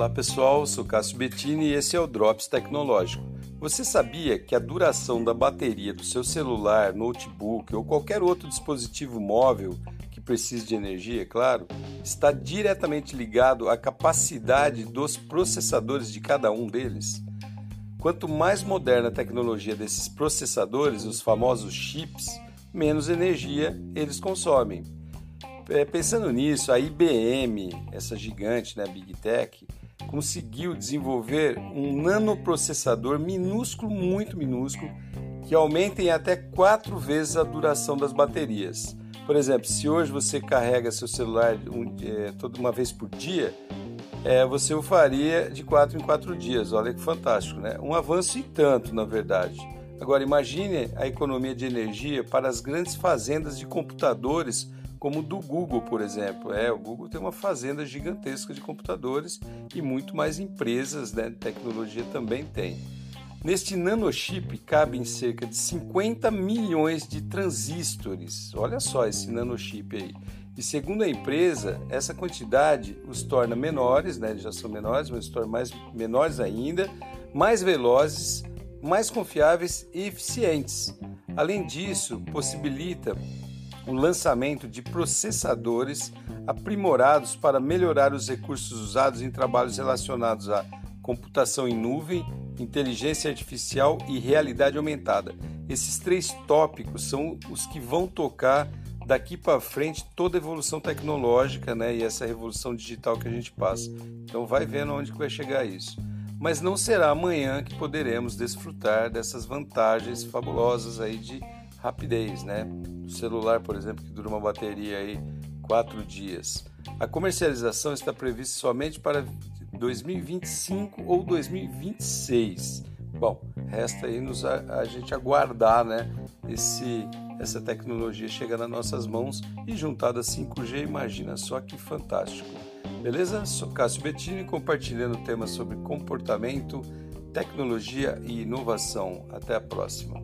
Olá pessoal, sou Cássio Bettini e esse é o Drops Tecnológico. Você sabia que a duração da bateria do seu celular, notebook ou qualquer outro dispositivo móvel que precise de energia, é claro, está diretamente ligado à capacidade dos processadores de cada um deles? Quanto mais moderna a tecnologia desses processadores, os famosos chips, menos energia eles consomem. É, pensando nisso, a IBM, essa gigante, né, Big Tech, conseguiu desenvolver um nanoprocessador minúsculo, muito minúsculo, que aumenta em até quatro vezes a duração das baterias. Por exemplo, se hoje você carrega seu celular um, é, toda uma vez por dia, é, você o faria de quatro em quatro dias. Olha que fantástico, né? Um avanço e tanto, na verdade. Agora, imagine a economia de energia para as grandes fazendas de computadores como do Google, por exemplo. É, o Google tem uma fazenda gigantesca de computadores e muito mais empresas né, de tecnologia também tem. Neste nanochip cabem cerca de 50 milhões de transistores. Olha só esse nanochip aí. E segundo a empresa, essa quantidade os torna menores, né, eles já são menores, mas os torna mais menores ainda, mais velozes, mais confiáveis e eficientes. Além disso, possibilita o lançamento de processadores aprimorados para melhorar os recursos usados em trabalhos relacionados à computação em nuvem, inteligência artificial e realidade aumentada. Esses três tópicos são os que vão tocar daqui para frente toda a evolução tecnológica né, e essa revolução digital que a gente passa. Então vai vendo onde que vai chegar isso. Mas não será amanhã que poderemos desfrutar dessas vantagens fabulosas aí de rapidez, né? O celular, por exemplo, que dura uma bateria aí quatro dias. A comercialização está prevista somente para 2025 ou 2026. Bom, resta aí nos a, a gente aguardar, né? Esse essa tecnologia chega nas nossas mãos e juntada a 5G, imagina só que fantástico. Beleza? Sou Cássio Bettini compartilhando temas sobre comportamento, tecnologia e inovação. Até a próxima.